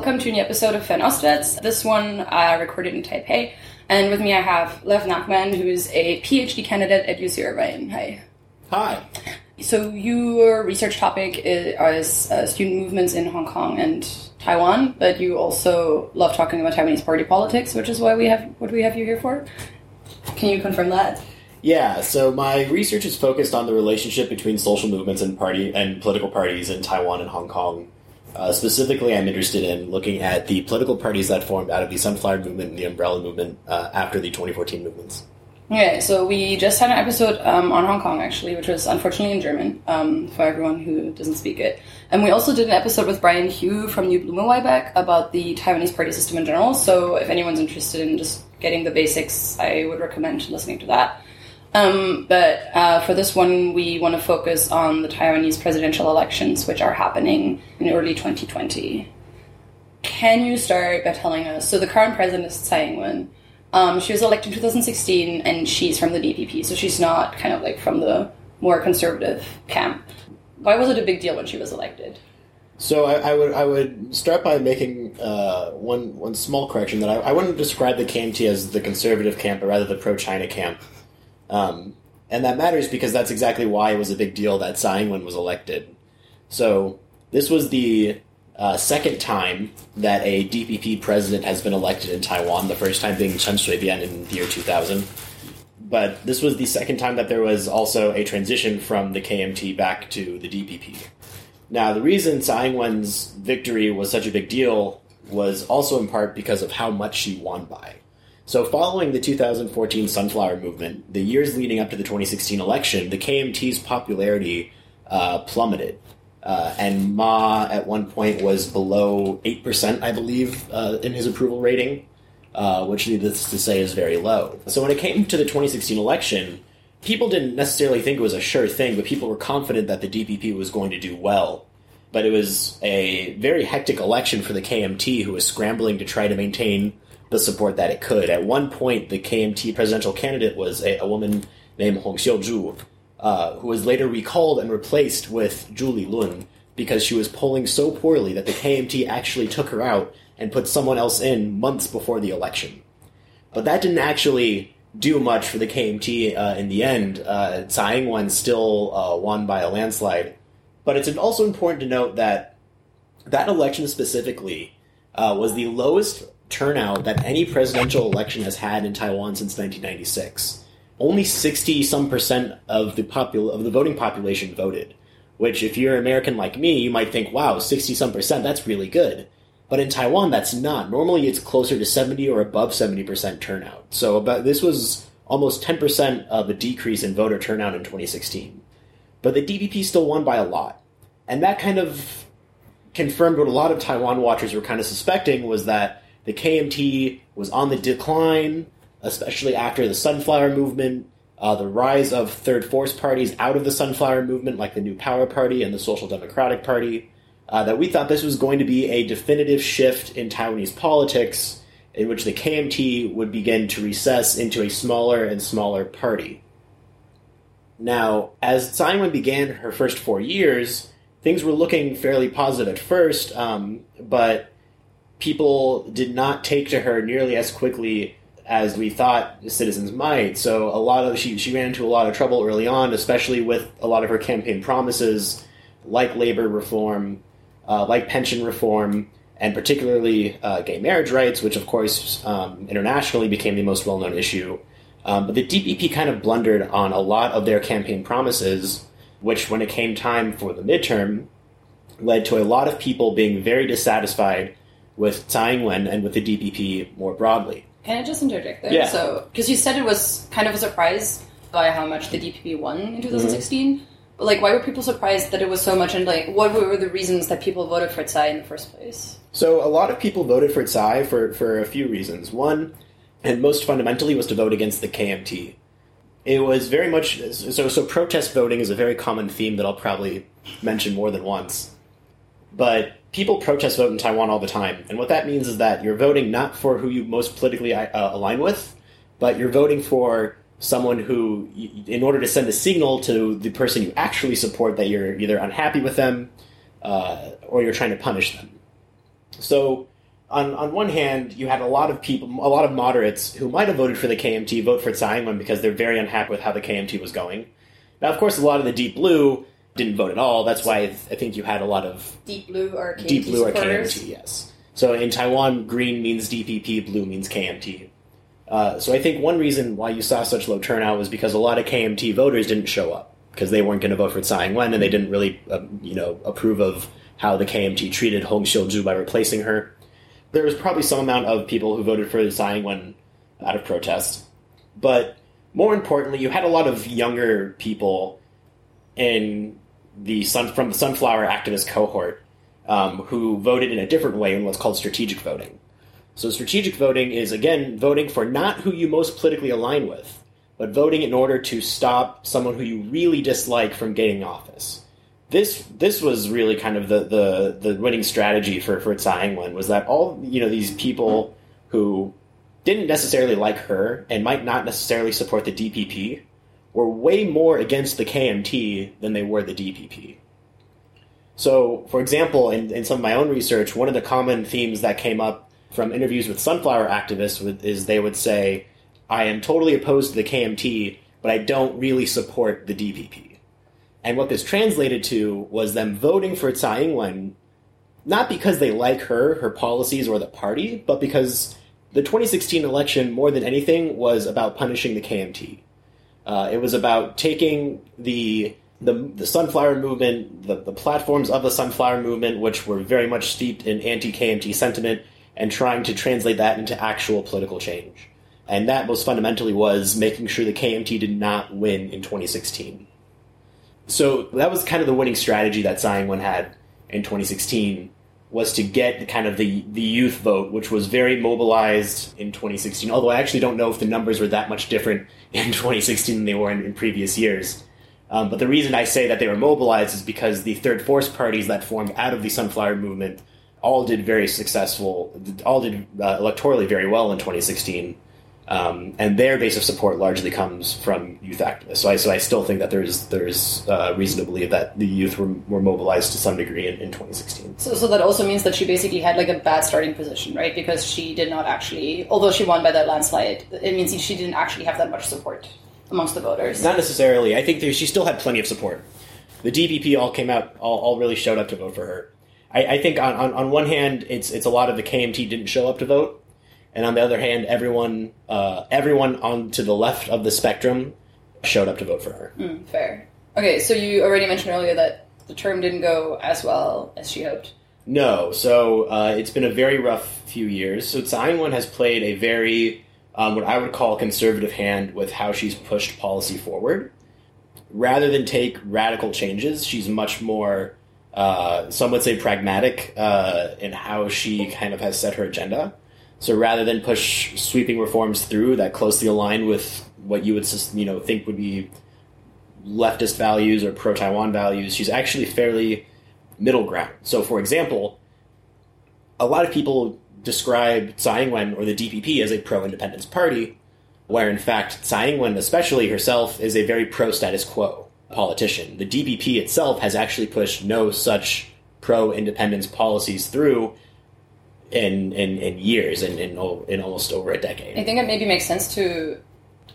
welcome to a new episode of Fernostwärts. This one uh, recorded in Taipei. And with me I have Lev Nachman, who's a PhD candidate at UC Irvine. Hi. Hi. So your research topic is, uh, student movements in Hong Kong and Taiwan, but you also love talking about Taiwanese party politics, which is why we have what we have you here for. Can you confirm that? Yeah, so my research is focused on the relationship between social movements and party and political parties in Taiwan and Hong Kong. Uh, specifically, I'm interested in looking at the political parties that formed out of the Sunflower Movement and the Umbrella Movement uh, after the 2014 movements. Okay, so we just had an episode um, on Hong Kong actually, which was unfortunately in German um, for everyone who doesn't speak it. And we also did an episode with Brian Hioe from New Blumenweibeck about the Taiwanese party system in general. So if anyone's interested in just getting the basics, I would recommend listening to that. Um, but uh, for this one, we want to focus on the Taiwanese presidential elections, which are happening in early 2020. Can you start by telling us? So the current president is Tsai Ing-wen. Um, she was elected in 2016, and she's from the DPP, so she's not kind of like from the more conservative camp. Why was it a big deal when she was elected? So I, I would I would start by making uh, one one small correction that I, I wouldn't describe the KMT as the conservative camp, but rather the pro China camp, um, and that matters because that's exactly why it was a big deal that Tsai Ing-wen was elected. So this was the uh, second time that a DPP president has been elected in Taiwan, the first time being Chen Shui-bian in the year 2000. But this was the second time that there was also a transition from the KMT back to the DPP. Now, the reason Tsai Ing-wen's victory was such a big deal was also in part because of how much she won by. So, following the 2014 Sunflower Movement, the years leading up to the 2016 election, the KMT's popularity uh, plummeted. Uh, and Ma at one point was below 8%, I believe, uh, in his approval rating, uh, which needless to say is very low. So when it came to the 2016 election, people didn't necessarily think it was a sure thing, but people were confident that the DPP was going to do well. But it was a very hectic election for the KMT, who was scrambling to try to maintain the support that it could. At one point, the KMT presidential candidate was a, a woman named Hong Xiu-ju, uh, who was later recalled and replaced with Zhu Lilun because she was polling so poorly that the KMT actually took her out and put someone else in months before the election. But that didn't actually do much for the KMT uh, in the end. Uh, Tsai Ing-wen still uh, won by a landslide. But it's also important to note that that election specifically uh, was the lowest turnout that any presidential election has had in Taiwan since 1996 only 60 some percent of the popul- of the voting population voted. Which, if you're American like me, you might think, wow, 60 some percent, that's really good. But in Taiwan, that's not. Normally, it's closer to 70 or above 70% turnout. So about this was almost 10% of a decrease in voter turnout in 2016. But the DPP still won by a lot. And that kind of confirmed what a lot of Taiwan watchers were kind of suspecting was that the KMT was on the decline, especially after the Sunflower Movement, uh, the rise of third force parties out of the Sunflower Movement, like the New Power Party and the Social Democratic Party, uh, that we thought this was going to be a definitive shift in Taiwanese politics in which the KMT would begin to recess into a smaller and smaller party. Now, as Tsai Ing-wen began her first four years, things were looking fairly positive at first, um, but people did not take to her nearly as quickly as we thought citizens might. So a lot of she she ran into a lot of trouble early on, especially with a lot of her campaign promises, like labor reform, uh, like pension reform, and particularly uh, gay marriage rights, which of course um, internationally became the most well known issue. Um, but the DPP kind of blundered on a lot of their campaign promises, which, when it came time for the midterm, led to a lot of people being very dissatisfied with Tsai Ing-wen and with the DPP more broadly. Can I just interject there? Yeah. So, because you said it was kind of a surprise by how much the DPP won in 2016. Mm-hmm. But like, why were people surprised that it was so much? And like, what were the reasons that people voted for Tsai in the first place? So a lot of people voted for Tsai for, for a few reasons. One, and most fundamentally, was to vote against the KMT. It was very much so. So protest voting is a very common theme that I'll probably mention more than once. But people protest vote in Taiwan all the time, and what that means is that you're voting not for who you most politically uh, align with, but you're voting for someone who, in order to send a signal to the person you actually support that you're either unhappy with them uh, or you're trying to punish them. So on on one hand, you had a lot of people, a lot of moderates who might have voted for the KMT vote for Tsai Ing-wen because they're very unhappy with how the KMT was going. Now, of course, a lot of the Deep Blue didn't vote at all. That's why I think you had a lot of Deep Blue or KMT Deep Blue or. KMT. Yes. So in Taiwan, green means DPP, blue means KMT. Uh, so I think one reason why you saw such low turnout was because a lot of KMT voters didn't show up because they weren't going to vote for Tsai Ing-wen and they didn't really, uh, you know, approve of how the KMT treated Hong Xiu-ju by replacing her. There was probably some amount of people who voted for Tsai Ing-wen out of protest, but more importantly, you had a lot of younger people in the sun from the sunflower activist cohort um, who voted in a different way in what's called strategic voting. So strategic voting is again voting for not who you most politically align with, but voting in order to stop someone who you really dislike from getting office. This this was really kind of the the, the winning strategy for for Tsai Ing-wen was that all you know these people who didn't necessarily like her and might not necessarily support the DPP were way more against the KMT than they were the DPP. So, for example, in, in some of my own research, one of the common themes that came up from interviews with sunflower activists is they would say, I am totally opposed to the KMT, but I don't really support the DPP. And what this translated to was them voting for Tsai Ing-wen, not because they like her, her policies, or the party, but because the 2016 election, more than anything, was about punishing the KMT. Uh, it was about taking the the, the sunflower movement, the, the platforms of the sunflower movement, which were very much steeped in anti KMT sentiment, and trying to translate that into actual political change. And that most fundamentally was making sure the KMT did not win in 2016. So that was kind of the winning strategy that Tsai Ing-wen had in 2016 was to get kind of the, the youth vote, which was very mobilized in 2016. Although I actually don't know if the numbers were that much different in 2016 than they were in, in previous years. Um, but the reason I say that they were mobilized is because the third force parties that formed out of the Sunflower Movement all did very successful, all did uh, electorally very well in 2016. Um, and their base of support largely comes from youth activists. So I, so I still think that there's there's uh, reason to believe that the youth were, were mobilized to some degree in, in 2016. So, so that also means that she basically had like a bad starting position, right? Because she did not actually, although she won by that landslide, it means she didn't actually have that much support amongst the voters. Not necessarily. I think there, she still had plenty of support. The DPP all came out, all, all really showed up to vote for her. I, I think on, on, on one hand, it's it's a lot of the KMT didn't show up to vote, and on the other hand, everyone uh, everyone on to the left of the spectrum showed up to vote for her. Mm, fair. Okay, so you already mentioned earlier that the term didn't go as well as she hoped. No, so uh, it's been a very rough few years. So Tsai Ing-wen has played a very um, what I would call a conservative hand with how she's pushed policy forward. Rather than take radical changes, she's much more, uh, some would say, pragmatic uh, in how she kind of has set her agenda. So rather than push sweeping reforms through that closely align with what you would you know think would be leftist values or pro Taiwan values, she's actually fairly middle ground. So, for example, a lot of people describe Tsai Ing-wen or the DPP as a pro-independence party, where in fact Tsai Ing-wen, especially herself, is a very pro-status quo politician. The DPP itself has actually pushed no such pro-independence policies through in in, in years, in, in in almost over a decade. I think it maybe makes sense to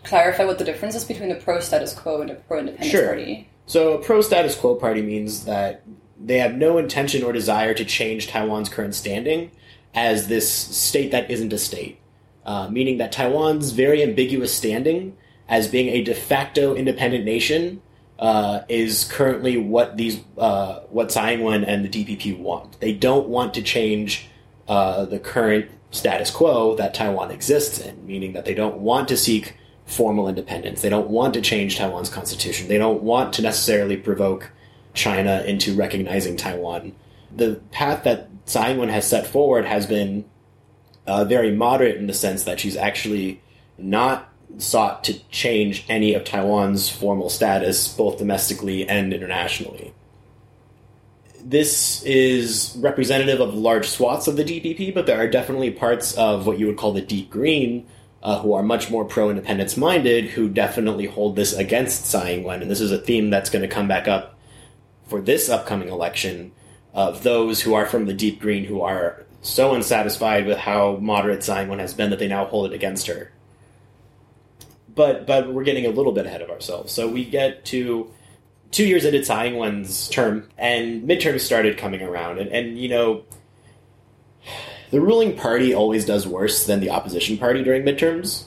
clarify what the difference is between a pro status quo and a pro independence Sure. party. So, a pro status quo party means that they have no intention or desire to change Taiwan's current standing as this state that isn't a state. Uh, meaning that Taiwan's very ambiguous standing as being a de facto independent nation uh, is currently what these uh, what Tsai Ing-wen and the DPP want. They don't want to change uh, the current status quo that Taiwan exists in, meaning that they don't want to seek formal independence. They don't want to change Taiwan's constitution. They don't want to necessarily provoke China into recognizing Taiwan. The path that Tsai Ing-wen has set forward has been uh, very moderate in the sense that she's actually not sought to change any of Taiwan's formal status, both domestically and internationally. This is representative of large swaths of the DPP, but there are definitely parts of what you would call the deep green uh, who are much more pro independence minded who definitely hold this against Tsai Ing wen. And this is a theme that's going to come back up for this upcoming election of those who are from the deep green who are so unsatisfied with how moderate Tsai Ing-wen has been that they now hold it against her. But but we're getting a little bit ahead of ourselves. So we get to two years into Tsai Ing-wen's term, and midterms started coming around, and, and you know the ruling party always does worse than the opposition party during midterms.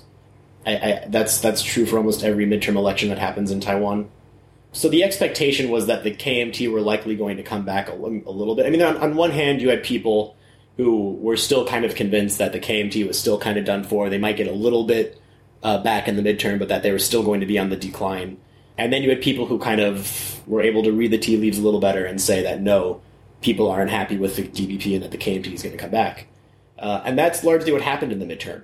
I, I, that's that's true for almost every midterm election that happens in Taiwan. So the expectation was that the KMT were likely going to come back a, little bit. I mean, on, on, one hand, you had people who were still kind of convinced that the KMT was still kind of done for. They might get a little bit uh, back in the midterm, but that they were still going to be on the decline. And then you had people who kind of were able to read the tea leaves a little better and say that no, people aren't happy with the DPP and that the KMT is going to come back. Uh, and that's largely what happened in the midterm.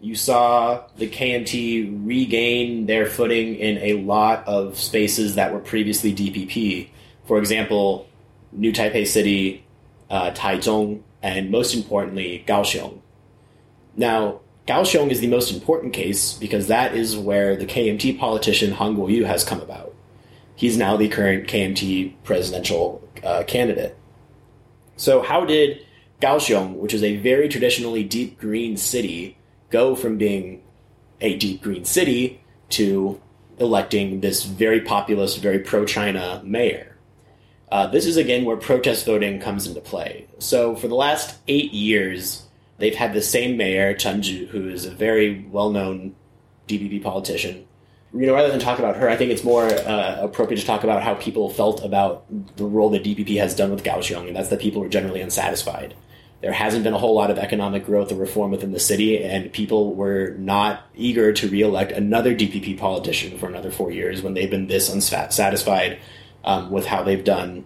You saw the KMT regain their footing in a lot of spaces that were previously DPP. For example, New Taipei City, uh, Taichung, and most importantly, Kaohsiung. Now, Kaohsiung is the most important case because that is where the KMT politician Han Kuo-yu has come about. He's now the current KMT presidential uh, candidate. So, how did Kaohsiung, which is a very traditionally deep green city, go from being a deep green city to electing this very populist, very pro China mayor. Uh, this is again where protest voting comes into play. So for the last eight years, they've had the same mayor, Chen Zhu, who is a very well known DPP politician. You know, rather than talk about her, I think it's more uh, appropriate to talk about how people felt about the role that DPP has done with Kaohsiung, and that's that people were generally unsatisfied there hasn't been a whole lot of economic growth or reform within the city, and people were not eager to reelect another DPP politician for another four years when they've been this unsatisfied um, with how they've done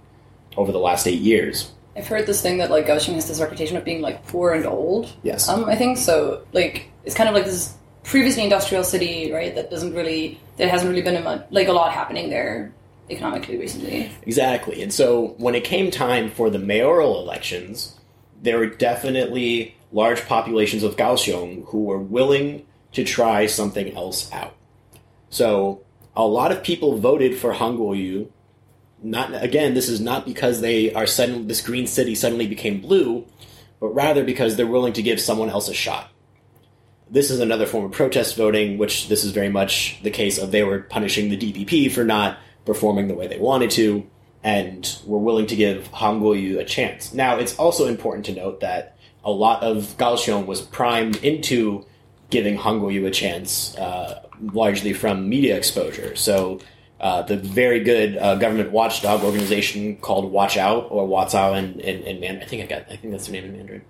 over the last eight years. I've heard this thing that like Kaohsiung has this reputation of being like poor and old. Yes. Um, I think so. Like it's kind of like this previously industrial city, right? That doesn't really, that hasn't really been a, like a lot happening there economically recently. Exactly. And so when it came time for the mayoral elections, there were definitely large populations of Kaohsiung who were willing to try something else out. So a lot of people voted for Han Kuo-yu. Not again, this is not because they are suddenly this green city suddenly became blue, but rather because they're willing to give someone else a shot. This is another form of protest voting, which this is very much the case of they were punishing the DPP for not performing the way they wanted to and were willing to give Han Kuo-yu a chance. Now, it's also important to note that a lot of Kaohsiung was primed into giving Han Kuo-yu a chance, uh, largely from media exposure. So, uh, the very good uh, government watchdog organization called Watch Out or Watsao in, in, in Mandarin. I think I got. I think that's the name in Mandarin.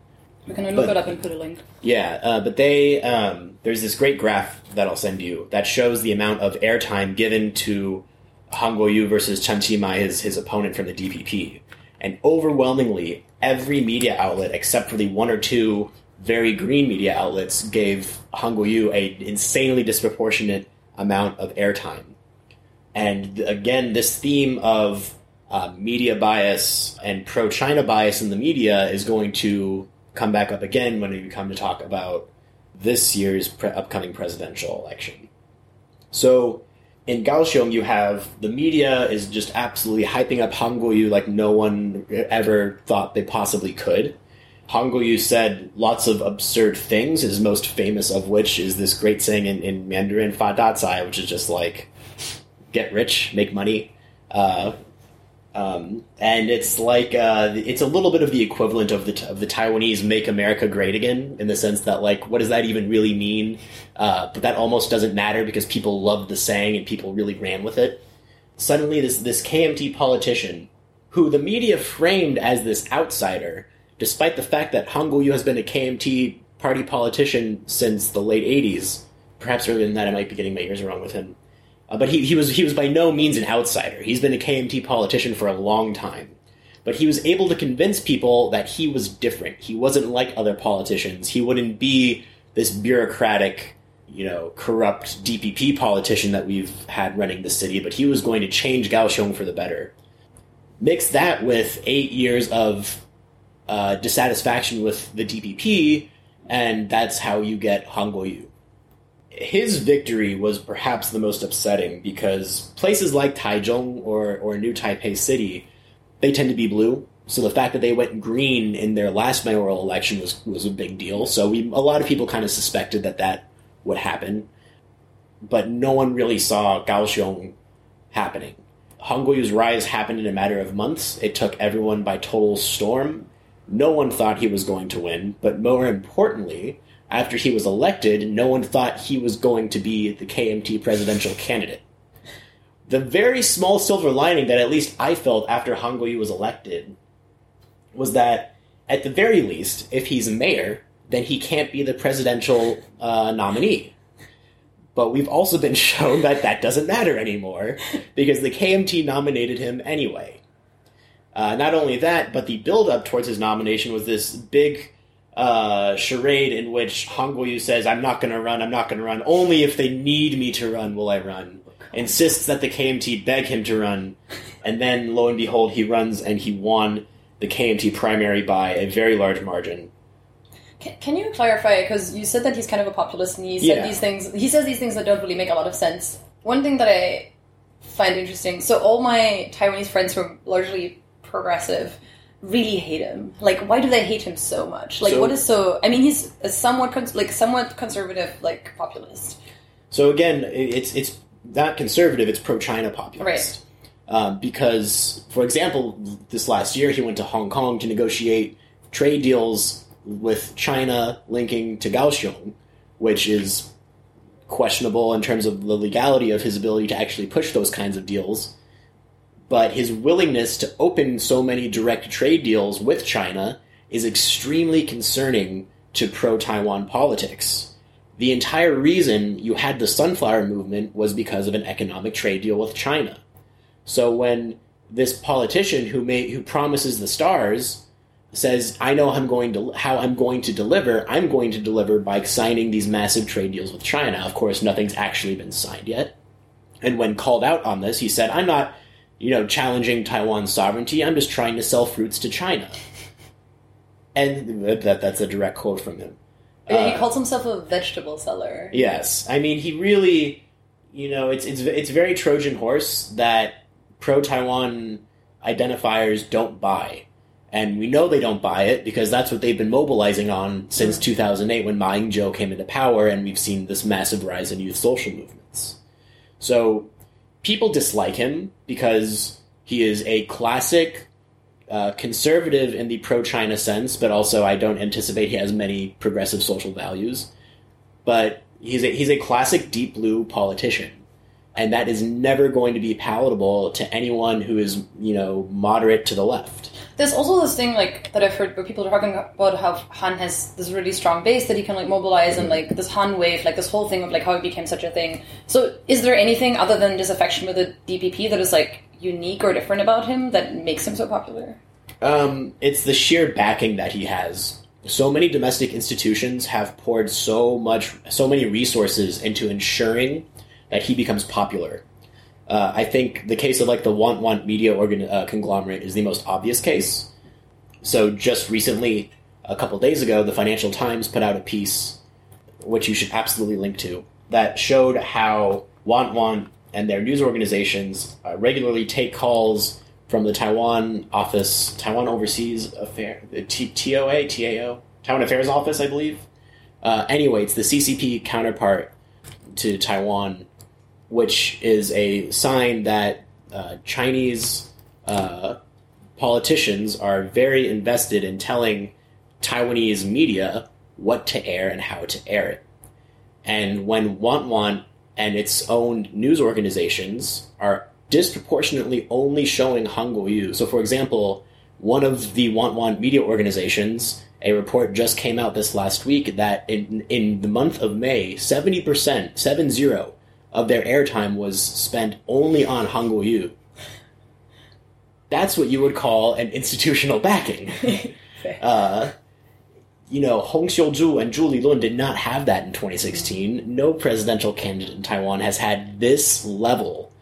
We can look but, it up and put a link. Yeah, uh, but they um, there's this great graph that I'll send you that shows the amount of airtime given to Han Kuo-yu versus Chen Qimai, his, his opponent from the DPP. And overwhelmingly, every media outlet, except for the one or two very green media outlets, gave Han Kuo-yu a insanely disproportionate amount of airtime. And again, this theme of uh, media bias and pro-China bias in the media is going to come back up again when we come to talk about this year's pre- upcoming presidential election. So in Kaohsiung, you have the media is just absolutely hyping up Han Kuo-yu like no one ever thought they possibly could. Han Kuo-yu said lots of absurd things, his most famous of which is this great saying in, in Mandarin, Fa Da which is just like, get rich, make money. Uh, um, and it's like uh, it's a little bit of the equivalent of the of the Taiwanese "Make America Great Again" in the sense that like, what does that even really mean? Uh, but that almost doesn't matter because people loved the saying and people really ran with it. Suddenly, this this KMT politician, who the media framed as this outsider, despite the fact that Han Kuo-yu has been a KMT party politician since the late '80s, perhaps earlier than that, I might be getting my ears wrong with him. Uh, but he, he was he was by no means an outsider. He's been a KMT politician for a long time. But he was able to convince people that he was different. He wasn't like other politicians. He wouldn't be this bureaucratic, you know, corrupt DPP politician that we've had running the city, but he was going to change Kaohsiung for the better. Mix that with eight years of uh, dissatisfaction with the DPP, and that's how you get Han Kuo-yu his victory was perhaps the most upsetting because places like Taichung or, or New Taipei City, they tend to be blue. So the fact that they went green in their last mayoral election was was a big deal. So we a lot of people kind of suspected that that would happen, but no one really saw Kaohsiung happening. Han Kuo-yu's rise happened in a matter of months. It took everyone by total storm. No one thought he was going to win, but more importantly, after he was elected, no one thought he was going to be the KMT presidential candidate. The very small silver lining that at least I felt after Han Kuo-yu was elected was that, at the very least, if he's mayor, then he can't be the presidential uh, nominee. But we've also been shown that that doesn't matter anymore because the KMT nominated him anyway. Uh, not only that, but the build-up towards his nomination was this big uh, charade in which Han Kuo-yu says, "I'm not going to run. I'm not going to run. Only if they need me to run will I run." Insists that the KMT beg him to run, and then lo and behold, he runs and he won the KMT primary by a very large margin. Can, can you clarify? Because you said that he's kind of a populist, and he said Yeah. these things. He says these things that don't really make a lot of sense. One thing that I find interesting. So all my Taiwanese friends who are largely progressive really hate him. Like, why do they hate him so much? Like, So- what is so? I mean, he's a somewhat cons- like somewhat conservative, like populist. So again, it's it's not conservative; it's pro-China populist. Um, because, for example, this last year he went to Hong Kong to negotiate trade deals with China linking to Kaohsiung, which is questionable in terms of the legality of his ability to actually push those kinds of deals. But his willingness to open so many direct trade deals with China is extremely concerning to pro Taiwan politics. The entire reason you had the sunflower movement was because of an economic trade deal with China. So when this politician who may, who promises the stars says, "I know I'm going to how I'm going to deliver. I'm going to deliver by signing these massive trade deals with China." Of course, nothing's actually been signed yet. And when called out on this, he said, "I'm not, you know, challenging Taiwan's sovereignty. I'm just trying to sell fruits to China." And that that's a direct quote from him. he Uh, calls himself a vegetable seller. Yes, I mean he really, you know, it's it's it's very Trojan horse that pro Taiwan identifiers don't buy, and we know they don't buy it because that's what they've been mobilizing on since 2008 when Ma Ying-jeou came into power, and we've seen this massive rise in youth social movements. So people dislike him because he is a classic uh, conservative in the pro-China sense, but also I don't anticipate he has many progressive social values. But he's a, he's a classic deep blue politician, and that is never going to be palatable to anyone who is you know moderate to the left. There's also this thing like that I've heard where people are talking about how Han has this really strong base that he can like mobilize and like this Han wave, like this whole thing of like how it became such a thing. So is there anything other than disaffection with the DPP that is like unique or different about him that makes him so popular? Um, it's the sheer backing that he has. So many domestic institutions have poured so much, so many resources into ensuring that he becomes popular. Uh, I think the case of like the Want Want Media organ- uh, conglomerate is the most obvious case. So just recently, a couple days ago, the Financial Times put out a piece, which you should absolutely link to, that showed how Want Want and their news organizations uh, regularly take calls from the Taiwan office, Taiwan Overseas Affair, the T- TOA, TAO, Taiwan Affairs Office, I believe. Uh, anyway, it's the CCP counterpart to Taiwan, which is a sign that uh, Chinese uh, politicians are very invested in telling Taiwanese media what to air and how to air it. And when Want Want and its own news organizations are disproportionately only showing Han Kuo-yu. So, for example, one of the Want Want media organizations, a report just came out this last week that in in the month of May, seventy percent, seven zero, of their airtime was spent only on Han Kuo-yu. That's what you would call an institutional backing. uh, you know, Hong Xiu-ju and Zhu Lilun did not have that in 2016. No presidential candidate in Taiwan has had this level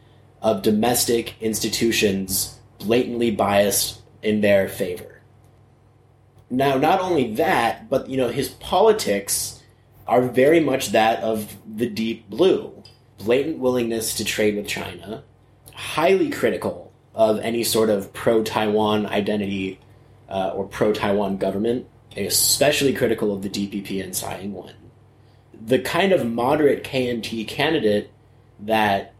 of domestic institutions blatantly biased in their favor. Now, not only that, but you know, his politics are very much that of the deep blue. Blatant willingness to trade with China, highly critical of any sort of pro Taiwan identity uh, or pro Taiwan government, especially critical of the DPP and Tsai Ing wen. The kind of moderate KMT candidate that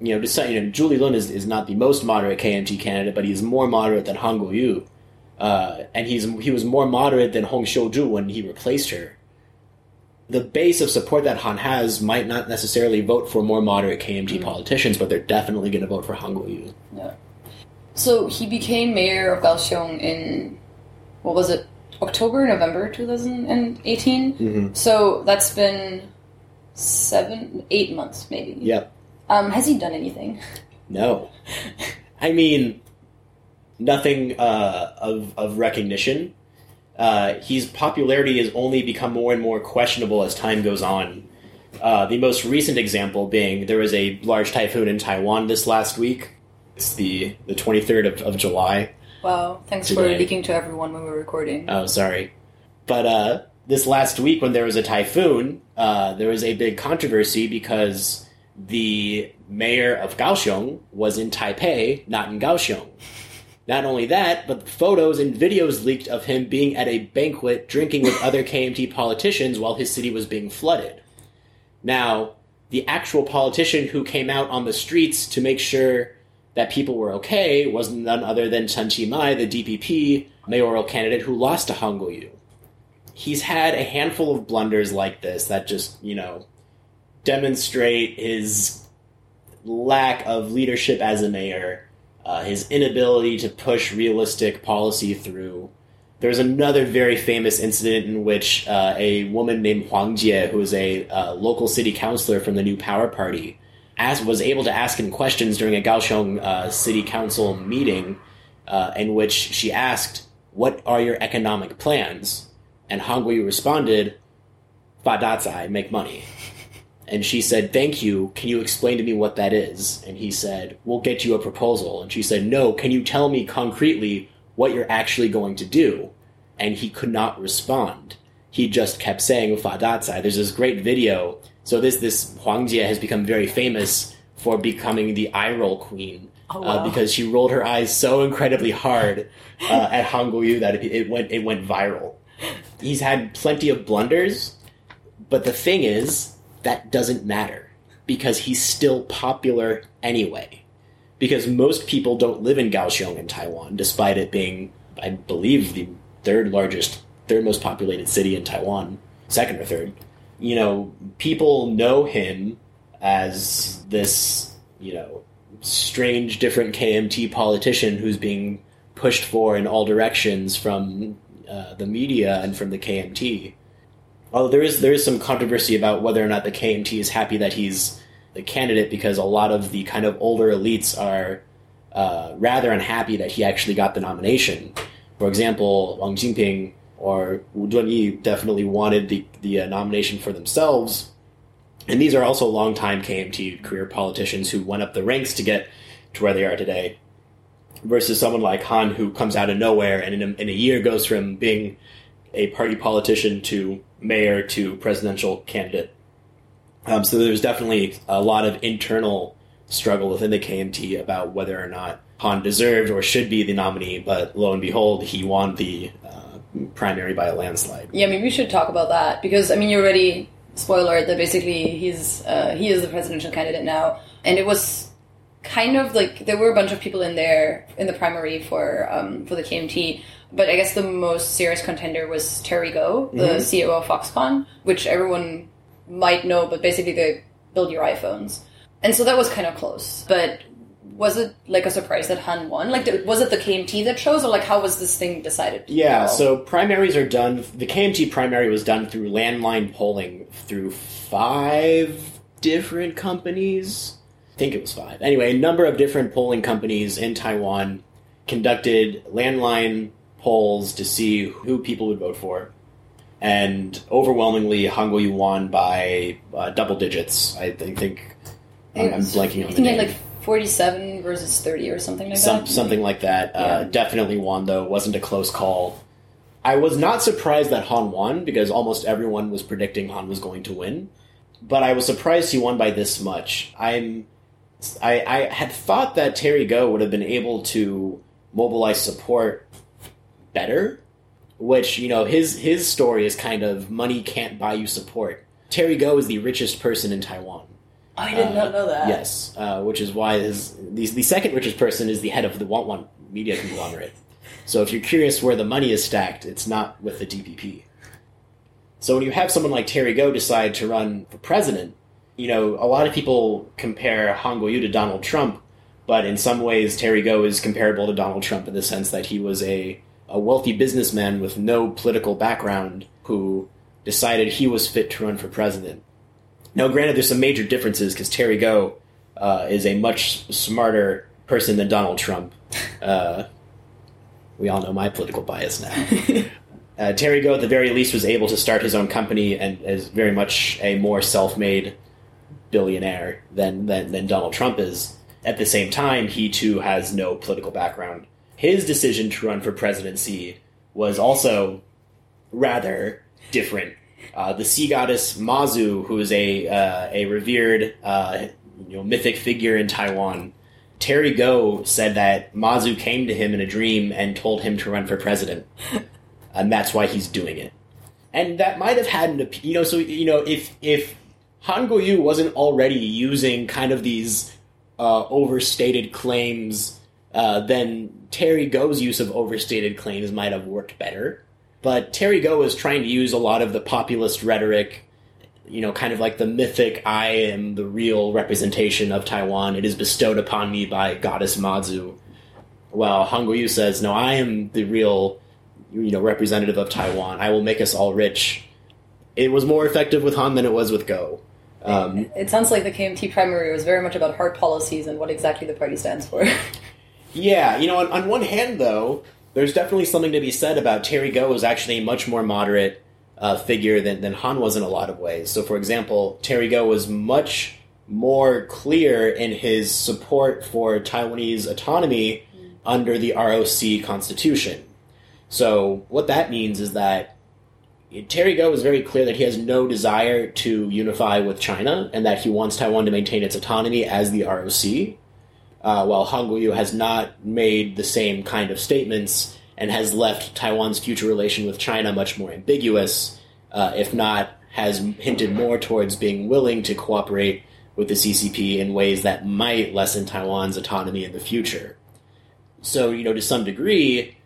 you know, to, you know, Zhu Lilun is, is not the most moderate KMT candidate, but he's more moderate than Han Kuo-yu. Uh, and he's he was more moderate than Hong Xiu-ju when he replaced her. The base of support that Han has might not necessarily vote for more moderate KMT mm-hmm. politicians, but they're definitely going to vote for Han Kuo-yu. Yeah. So he became mayor of Kaohsiung in what was it, October, November 2018. Mm-hmm. So that's been seven, eight months, maybe. Yep. Um, has he done anything? No. I mean, nothing uh, of of recognition. Uh, his popularity has only become more and more questionable as time goes on. Uh, the most recent example being there was a large typhoon in Taiwan this last week. It's the the twenty third of, of July. Wow! Thanks today. for leaking to everyone when we were recording. Oh, sorry. But uh, this last week, when there was a typhoon, uh, there was a big controversy because the mayor of Kaohsiung was in Taipei, not in Kaohsiung. Not only that, but photos and videos leaked of him being at a banquet drinking with other KMT politicians while his city was being flooded. Now, the actual politician who came out on the streets to make sure that people were okay was none other than Chen Chi-mai, the DPP mayoral candidate who lost to Han Kuo-yu. He's had a handful of blunders like this that just, you know, demonstrate his lack of leadership as a mayor uh, his inability to push realistic policy through. There's another very famous incident in which uh, a woman named Huang Jie, who is a uh, local city councilor from the New Power Party, as was able to ask him questions during a Kaohsiung uh, city council meeting, uh, in which she asked, "What are your economic plans?" And Kuo-yu responded, "Fadatsai, make money." And she said, Thank you. Can you explain to me what that is? And he said, We'll get you a proposal. And she said, No, can you tell me concretely what you're actually going to do? And he could not respond. He just kept saying Fadatsai. There's this great video. So this this Huang Jie has become very famous for becoming the eye roll queen. Oh, uh, wow. uh, because she rolled her eyes so incredibly hard uh, at Han Kuo-yu that it, it went it went viral. He's had plenty of blunders, but the thing is, that doesn't matter because he's still popular anyway. Because most people don't live in Kaohsiung in Taiwan, despite it being, I believe, the third largest, third most populated city in Taiwan, second or third. You know, people know him as this, you know, strange, different KMT politician who's being pushed for in all directions from uh, the media and from the KMT although there is there is some controversy about whether or not the KMT is happy that he's the candidate because a lot of the kind of older elites are uh, rather unhappy that he actually got the nomination. For example, Wang Jinping or Wu Zhenyi definitely wanted the the uh, nomination for themselves, and these are also longtime KMT career politicians who went up the ranks to get to where they are today. Versus someone like Han, who comes out of nowhere and in a, in a year goes from being a party politician to mayor to presidential candidate. Um, so there's definitely a lot of internal struggle within the KMT about whether or not Han deserved or should be the nominee, but lo and behold, he won the uh, primary by a landslide. Yeah, maybe we should talk about that because I mean, you already spoiler that basically he's uh, he is the presidential candidate now, and it was kind of like there were a bunch of people in there in the primary for um, for the KMT but I guess the most serious contender was Terry Gou, the mm-hmm. CEO of Foxconn, which everyone might know, but basically they build your iPhones. And so that was kind of close. But was it like a surprise that Han won? Like, was it the KMT that chose, or like how was this thing decided? Yeah, so primaries are done. The KMT primary was done through landline polling through five different companies. I think it was five. Anyway, a number of different polling companies in Taiwan conducted landline polls to see who people would vote for, and overwhelmingly, Han Kuo-yu won by uh, double digits. I think. think I'm, I'm, blanking on the name. like 47 versus 30 or something like Some, that. Something like that. Uh, yeah. Uh, definitely won though. wasn't a close call. I was not surprised that Han won because almost everyone was predicting Han was going to win. But I was surprised he won by this much. I'm I, I had thought that Terry Gou would have been able to mobilize support better. Which you know his his story is kind of money can't buy you support. Terry Gou is the richest person in Taiwan. I did Uh, not know that. Yes, uh, which is why his the, the second richest person is the head of the Want Want media conglomerate. So if you're curious where the money is stacked, it's not with the DPP. So when you have someone like Terry Gou decide to run for president, you know a lot of people compare Han Guoyu to Donald Trump, but in some ways Terry Gou is comparable to Donald Trump in the sense that he was a a wealthy businessman with no political background who decided he was fit to run for president. Now, granted, there's some major differences because Terry Gou uh, is a much smarter person than Donald Trump. Uh, we all know my political bias now. Uh, Terry Gou, at the very least, was able to start his own company and is very much a more self-made billionaire than, than than Donald Trump is. At the same time, he too has no political background. His decision to run for presidency was also rather different. Uh, the sea goddess Mazu, who is a uh, a revered uh, you know mythic figure in Taiwan, Terry Gou said that Mazu came to him in a dream and told him to run for president, and that's why he's doing it. And that might have had an you know so you know if if Han Guoyu wasn't already using kind of these uh, overstated claims, uh, then Terry Gou's use of overstated claims might have worked better. But Terry Gou is trying to use a lot of the populist rhetoric, you know, kind of like the mythic I am the real representation of Taiwan. It is bestowed upon me by Goddess Mazu. While Han Guoyu says, no, I am the real, you know, representative of Taiwan. I will make us all rich. It was more effective with Han than it was with Gou. Um, It sounds like the KMT primary was very much about hard policies and what exactly the party stands for. Yeah, you know, on, on one hand, though, there's definitely something to be said about Terry Gou is actually a much more moderate uh, figure than, than Han was in a lot of ways. So, for example, Terry Gou was much more clear in his support for Taiwanese autonomy under the ROC constitution. So, what that means is that Terry Gou is very clear that he has no desire to unify with China and that he wants Taiwan to maintain its autonomy as the ROC uh, while Guoyu has not made the same kind of statements and has left Taiwan's future relation with China much more ambiguous, uh, if not has hinted more towards being willing to cooperate with the CCP in ways that might lessen Taiwan's autonomy in the future. So, you know, to some degree,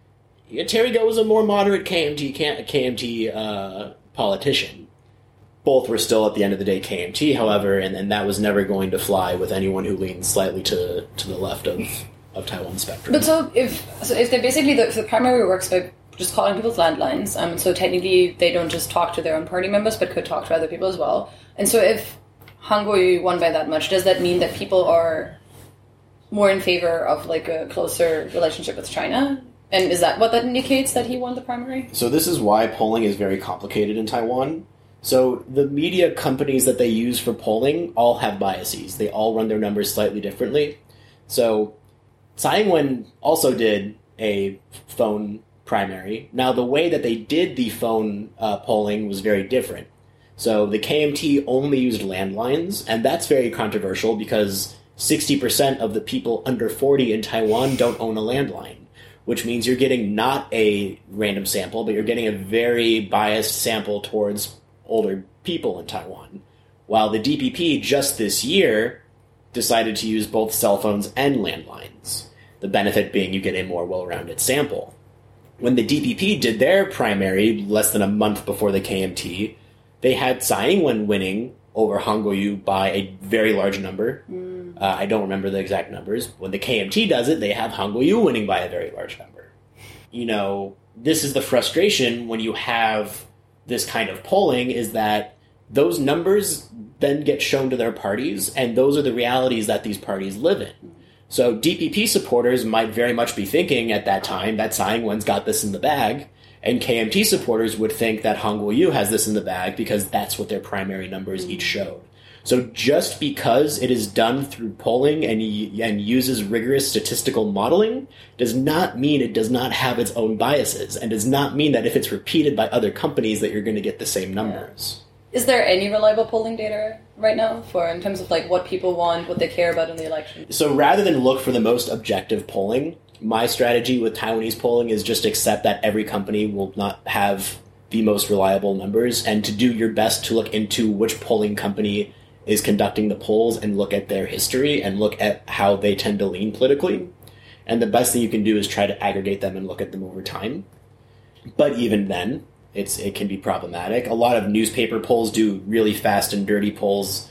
yeah, Terry Gou was a more moderate KMT KMT uh, politician. Both were still at the end of the day KMT, however, and, and that was never going to fly with anyone who leans slightly to to the left of of Taiwan spectrum. But so if so if they basically the, the primary works by just calling people's landlines, um, so technically they don't just talk to their own party members, but could talk to other people as well. And so if Han Guoyu won by that much, does that mean that people are more in favor of like a closer relationship with China? And is that what that indicates that he won the primary? So this is why polling is very complicated in Taiwan. So the media companies that they use for polling all have biases. They all run their numbers slightly differently. So Tsai Ing-wen also did a phone primary. Now the way that they did the phone uh, polling was very different. So the KMT only used landlines, and that's very controversial because 60% of the people under 40 in Taiwan don't own a landline which means you're getting not a random sample, but you're getting a very biased sample towards older people in Taiwan. While the DPP just this year decided to use both cell phones and landlines, the benefit being you get a more well rounded sample. When the DPP did their primary less than a month before the KMT, they had Tsai Ing-wen winning over Han Guoyu by a very large number. Uh, I don't remember the exact numbers. When the KMT does it, they have Han Guoyu winning by a very large number. You know, this is the frustration when you have this kind of polling is that those numbers then get shown to their parties, and those are the realities that these parties live in. So DPP supporters might very much be thinking at that time that Tsai Ing-wen's got this in the bag, and KMT supporters would think that Han Guoyu has this in the bag because that's what their primary numbers each showed. So just because it is done through polling and and uses rigorous statistical modeling does not mean it does not have its own biases, and does not mean that if it's repeated by other companies that you're going to get the same numbers. Is there any reliable polling data right now for in terms of like what people want, what they care about in the election? So rather than look for the most objective polling, My strategy with Taiwanese polling is just accept that every company will not have the most reliable numbers and to do your best to look into which polling company is conducting the polls and look at their history and look at how they tend to lean politically. And the best thing you can do is try to aggregate them and look at them over time. But even then, it's it can be problematic. A lot of newspaper polls do really fast and dirty polls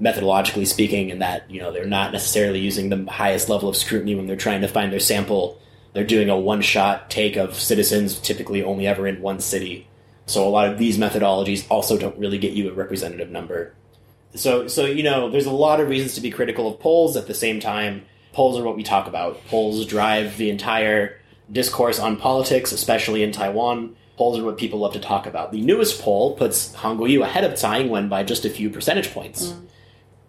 methodologically speaking in that, you know, they're not necessarily using the highest level of scrutiny when they're trying to find their sample. They're doing a one-shot take of citizens typically only ever in one city. So a lot of these methodologies also don't really get you a representative number. So, so you know, there's a lot of reasons to be critical of polls. At the same time, polls are what we talk about. Polls drive the entire discourse on politics, especially in Taiwan. Polls are what people love to talk about. The newest poll puts Han Kuo-yu ahead of Tsai Ing-wen by just a few percentage points, mm.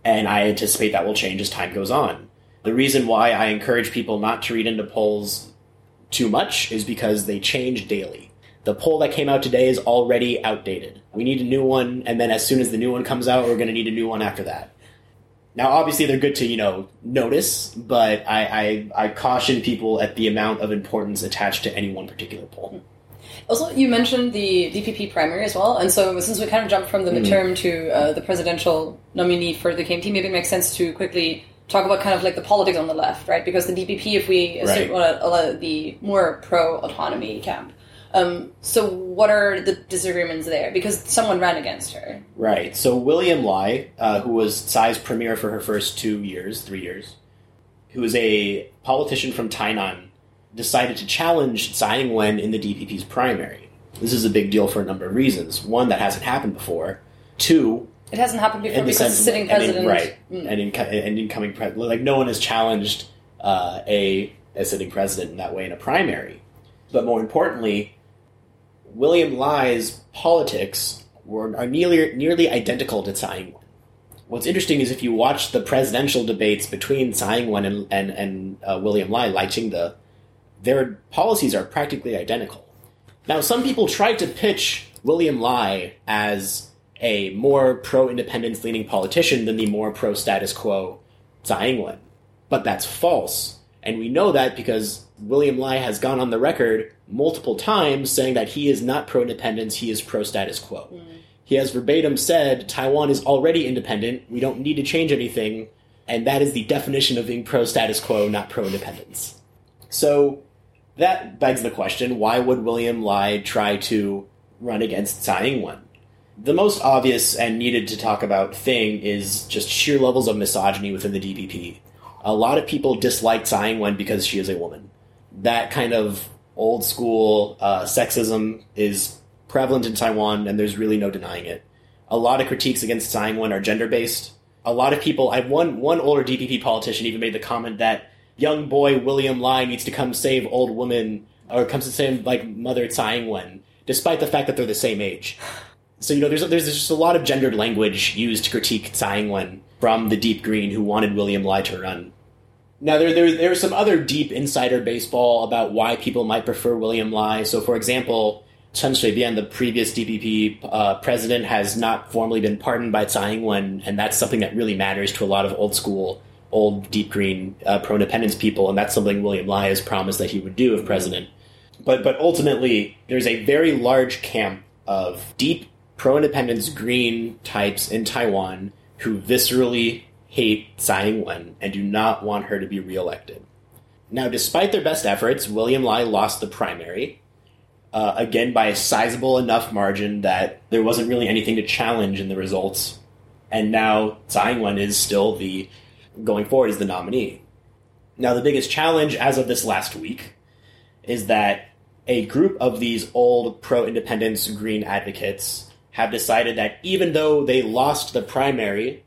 and I anticipate that will change as time goes on. The reason why I encourage people not to read into polls too much is because they change daily the poll that came out today is already outdated. We need a new one, and then as soon as the new one comes out, we're going to need a new one after that. Now, obviously, they're good to you know notice, but I, I, I caution people at the amount of importance attached to any one particular poll. Also, you mentioned the DPP primary as well, and so since we kind of jumped from the mm-hmm. midterm to uh, the presidential nominee for the KMT, maybe it makes sense to quickly talk about kind of like the politics on the left, right? Because the DPP, if we right. uh, the more pro autonomy camp, um, so what are the disagreements there? Because someone ran against her. Right. So William Lai, uh, who was Tsai's premier for her first two years, three years, who was a politician from Tainan, decided to challenge Tsai Ing-wen in the DPP's primary. This is a big deal for a number of reasons. One, that hasn't happened before. Two, it hasn't happened before because the sitting president, in, right? Mm. And, in, and incoming president, like no one has challenged uh, a a sitting president in that way in a primary. But more importantly, William Lai's politics were are nearly nearly identical to Tsai Ing-wen. What's interesting is if you watch the presidential debates between Tsai Ing-wen and and, and uh, William Lai, Lai Ching-te, their policies are practically identical. Now, some people tried to pitch William Lai as a more pro-independence leaning politician than the more pro-status quo Tsai Ing-wen, but that's false, and we know that because William Lai has gone on the record multiple times saying that he is not pro independence, he is pro status quo. Mm. He has verbatim said Taiwan is already independent, we don't need to change anything, and that is the definition of being pro status quo, not pro independence. So that begs the question why would William Lai try to run against Tsai Ing wen? The most obvious and needed to talk about thing is just sheer levels of misogyny within the DPP. A lot of people dislike Tsai Ing wen because she is a woman. That kind of old school uh, sexism is prevalent in Taiwan, and there's really no denying it. A lot of critiques against Tsai Ing-wen are gender based. A lot of people, I one one older DPP politician even made the comment that young boy William Lai needs to come save old woman or comes to save like mother Tsai Ing-wen, despite the fact that they're the same age. So you know, there's there's just a lot of gendered language used to critique Tsai Ing-wen from the Deep Green who wanted William Lai to run. Now, there, there, there there's some other deep insider baseball about why people might prefer William Lai. So, for example, Chen Shui-bian, the previous DPP uh, president, has not formally been pardoned by Tsai Ing-wen, and that's something that really matters to a lot of old school, old deep green uh, pro-independence people, and that's something William Lai has promised that he would do if president. But, but ultimately, there's a very large camp of deep pro-independence green types in Taiwan who viscerally hate Tsai Ing-wen and do not want her to be reelected. Now, despite their best efforts, William Lai lost the primary, uh, again by a sizable enough margin that there wasn't really anything to challenge in the results. And now Tsai Ing-wen is still the, going forward, is the nominee. Now, the biggest challenge as of this last week is that a group of these old pro independence green advocates have decided that even though they lost the primary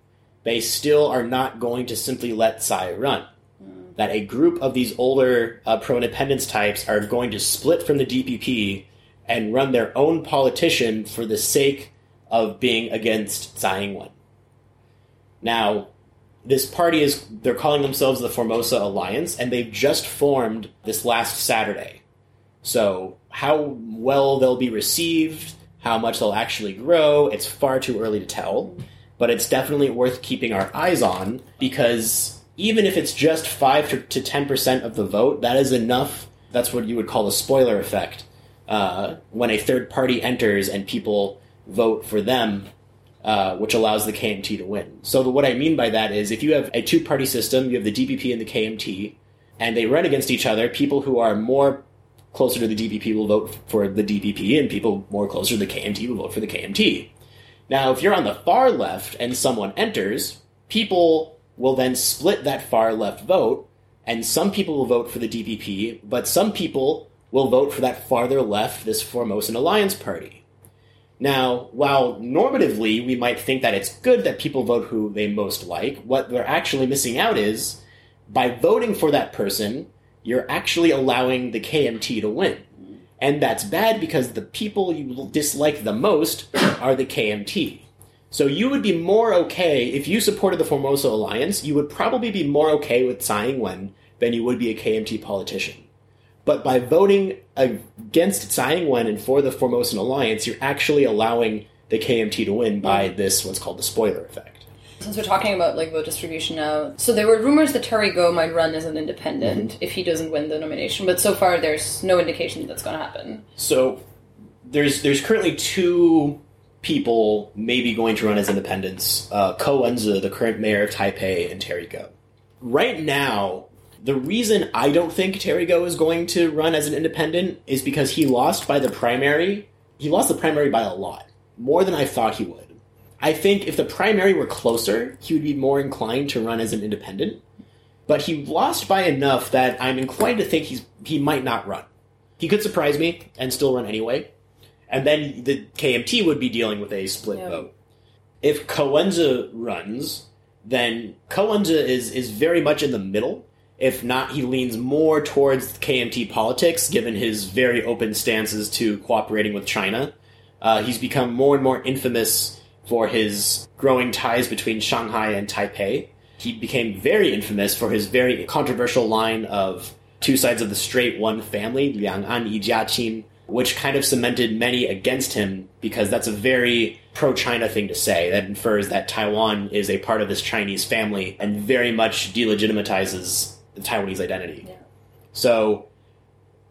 they still are not going to simply let Tsai run. Mm. That a group of these older uh, pro independence types are going to split from the DPP and run their own politician for the sake of being against Tsai Ing-wen. Now, this party is, they're calling themselves the Formosa Alliance, and they've just formed this last Saturday. So, how well they'll be received, how much they'll actually grow, it's far too early to tell but it's definitely worth keeping our eyes on because even if it's just 5 to 10% of the vote, that is enough. That's what you would call a spoiler effect. Uh, when a third party enters and people vote for them, uh, which allows the KMT to win. So, the, what I mean by that is if you have a two party system, you have the DPP and the KMT, and they run against each other, people who are more closer to the DPP will vote for the DPP, and people more closer to the KMT will vote for the KMT. Now, if you're on the far left and someone enters, people will then split that far left vote, and some people will vote for the DPP, but some people will vote for that farther left, this Formosan Alliance Party. Now, while normatively we might think that it's good that people vote who they most like, what they're actually missing out is by voting for that person, you're actually allowing the KMT to win. And that's bad because the people you dislike the most are the KMT. So you would be more okay if you supported the Formosa alliance. You would probably be more okay with Tsai Ing-wen than you would be a KMT politician. But by voting against Tsai Ing-wen and for the Formosan alliance, you're actually allowing the KMT to win by this what's called the spoiler effect. Since we're talking about like vote distribution now, so there were rumors that Terry Gou might run as an independent Mm-hmm. if he doesn't win the nomination, but so far there's no indication that that's going to happen. So there's there's currently two people maybe going to run as independents: uh, Ko Wen-je, the current mayor of Taipei, and Terry Gou. Right now, the reason I don't think Terry Gou is going to run as an independent is because he lost by the primary. He lost the primary by a lot, more than I thought he would. I think if the primary were closer, he would be more inclined to run as an independent. But he lost by enough that I'm inclined to think he's he might not run. He could surprise me and still run anyway. And then the KMT would be dealing with a split Yeah. vote. If Ko Wen-je runs, then Ko Wen-je is, is very much in the middle. If not, he leans more towards KMT politics, given his very open stances to cooperating with China. Uh, he's become more and more infamous for his growing ties between Shanghai and Taipei. He became very infamous for his very controversial line of two sides of the strait, one family, Liang An Yi Jiaqin, which kind of cemented many against him because that's a very pro China thing to say. That infers that Taiwan is a part of this Chinese family and very much delegitimizes the Taiwanese identity. Yeah. So,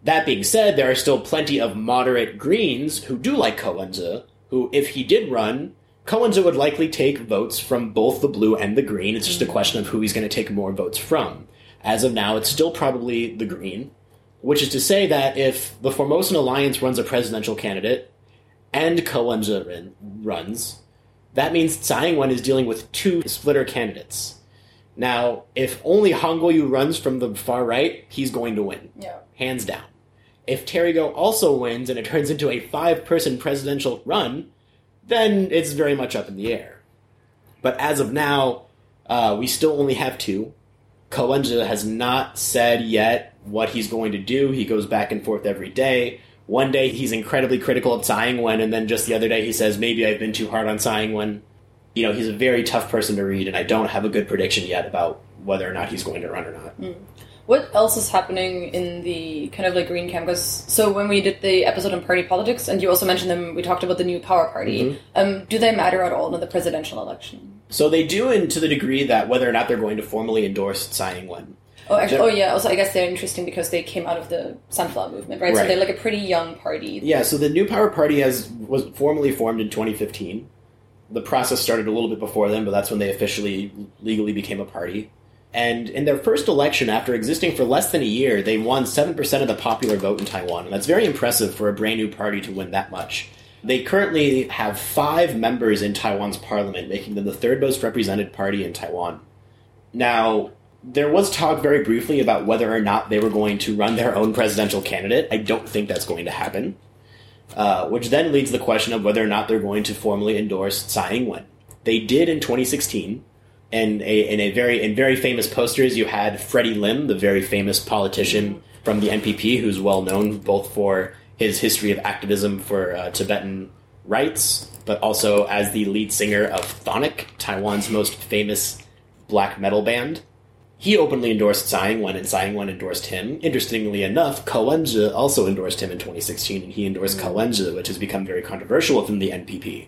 that being said, there are still plenty of moderate Greens who do like Ko Kowenza, who, if he did run, Ko Wen-je would likely take votes from both the blue and the green. It's just a question of who he's going to take more votes from. As of now, it's still probably the green, which is to say that if the Formosan Alliance runs a presidential candidate and rin- runs, that means Tsai Ing-wen is dealing with two splitter candidates. Now, if only Han Guoyu runs from the far right, he's going to win Yeah. hands down. If Terry Gou also wins and it turns into a five person presidential run, then it's very much up in the air. But as of now, uh, we still only have two. Ko Wen-je has not said yet what he's going to do. He goes back and forth every day. One day he's incredibly critical of Tsai Ing-wen, and then just the other day he says, maybe I've been too hard on Tsai Ing-wen. You know, he's a very tough person to read, and I don't have a good prediction yet about whether or not he's going to run or not. What else is happening in the kind of like green camp? Because so when we did the episode on party politics, and you also mentioned them, we talked about the new power party. Mm-hmm. Um, do they matter at all in the presidential election? So they do, in to the degree that whether or not they're going to formally endorse Tsai Ing-wen. Oh, actually, oh yeah. Also, I guess they're interesting because they came out of the Sunflower Movement, right? So they're like a pretty young party. Yeah, so the New Power Party has was formally formed in 2015. The process started a little bit before then, but that's when they officially legally became a party. And in their first election, after existing for less than a year, they won 7% of the popular vote in Taiwan. And that's very impressive for a brand new party to win that much. They currently have five members in Taiwan's parliament, making them the third most represented party in Taiwan. Now, there was talk very briefly about whether or not they were going to run their own presidential candidate. I don't think that's going to happen. Uh, which then leads to the question of whether or not they're going to formally endorse Tsai Ing-wen. They did in 2016, and a, in a very in very famous posters, you had Freddy Lim, the very famous politician from the NPP, who's well known both for his history of activism for uh, Tibetan rights, but also as the lead singer of Chthonic, Taiwan's most famous black metal band. He openly endorsed Tsai Ing-wen, and Tsai Ing-wen endorsed him. Interestingly enough, Ko Wen-je also endorsed him in 2016, and he endorsed Ko Wen-je, which has become very controversial within the NPP.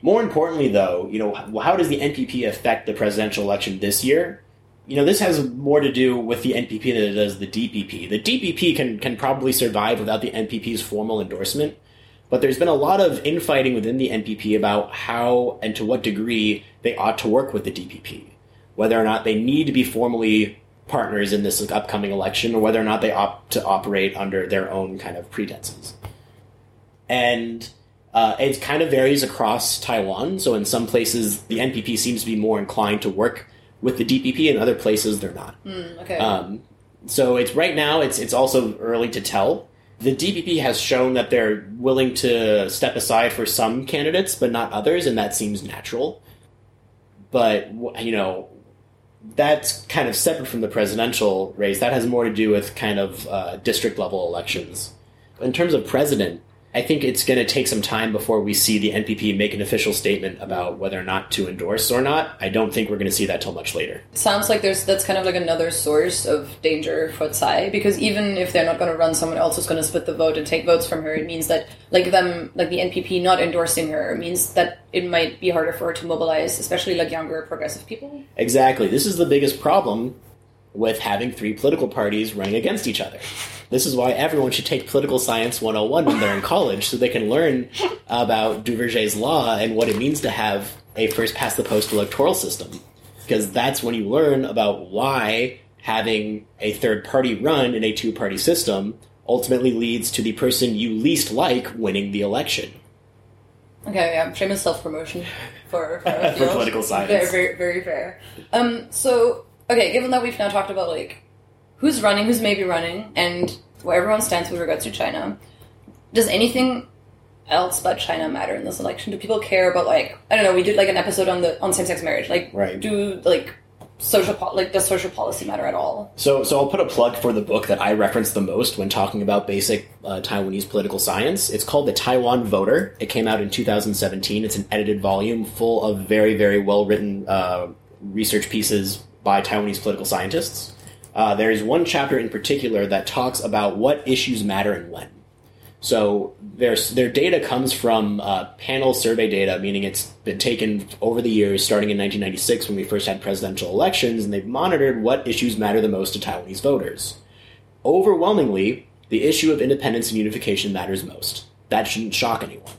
More importantly, though, you know, how does the NPP affect the presidential election this year? you know, this has more to do with the NPP than it does the DPP. The DPP can can probably survive without the NPP's formal endorsement, but there's been a lot of infighting within the NPP about how and to what degree they ought to work with the DPP, whether or not they need to be formally partners in this upcoming election, or whether or not they opt to operate under their own kind of pretenses. And uh, it kind of varies across Taiwan. So in some places, the NPP seems to be more inclined to work with the DPP, in other places they're not. Mm, okay. Um, so it's right now. It's it's also early to tell. The DPP has shown that they're willing to step aside for some candidates, but not others, and that seems natural. But you know, that's kind of separate from the presidential race. That has more to do with kind of uh, district level elections. In terms of president, I think it's going to take some time before we see the NPP make an official statement about whether or not to endorse or not. I don't think we're going to see that till much later. Sounds like there's that's kind of like another source of danger for Tsai because even if they're not going to run someone else who's going to split the vote and take votes from her, it means that like them like the NPP not endorsing her means that it might be harder for her to mobilize, especially like younger progressive people. Exactly. This is the biggest problem with having three political parties running against each other. This is why everyone should take political science 101 when they're in college so they can learn about Duverger's law and what it means to have a first past the post electoral system. Because that's when you learn about why having a third party run in a two party system ultimately leads to the person you least like winning the election. Okay, yeah, shameless self promotion for for, For political science. Very, very, very fair. Um, so okay, given that we've now talked about like who's running, who's maybe running, and where everyone stands with regards to China, does anything else but China matter in this election? Do people care about like I don't know? We did like an episode on the on same sex marriage. Like, Right. do like social po- like does social policy matter at all? So, so I'll put a plug for the book that I reference the most when talking about basic uh, Taiwanese political science. It's called The Taiwan Voter. It came out in 2017. It's an edited volume full of very, very well written uh, research pieces by Taiwanese political scientists. Uh, there is one chapter in particular that talks about what issues matter and when. So their their data comes from uh, panel survey data, meaning it's been taken over the years, starting in 1996 when we first had presidential elections, and they've monitored what issues matter the most to Taiwanese voters. Overwhelmingly, the issue of independence and unification matters most. That shouldn't shock anyone.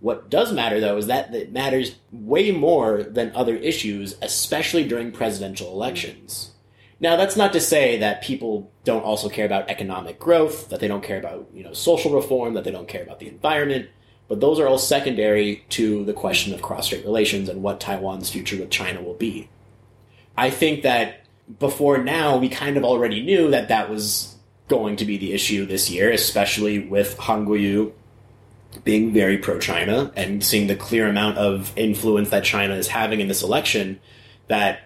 What does matter, though, is that it matters way more than other issues, especially during presidential elections. Now, that's not to say that people don't also care about economic growth, that they don't care about you know social reform, that they don't care about the environment, but those are all secondary to the question of cross-strait relations and what Taiwan's future with China will be. I think that before now, we kind of already knew that that was going to be the issue this year, especially with Han Guoyu being very pro-China and seeing the clear amount of influence that China is having in this election. That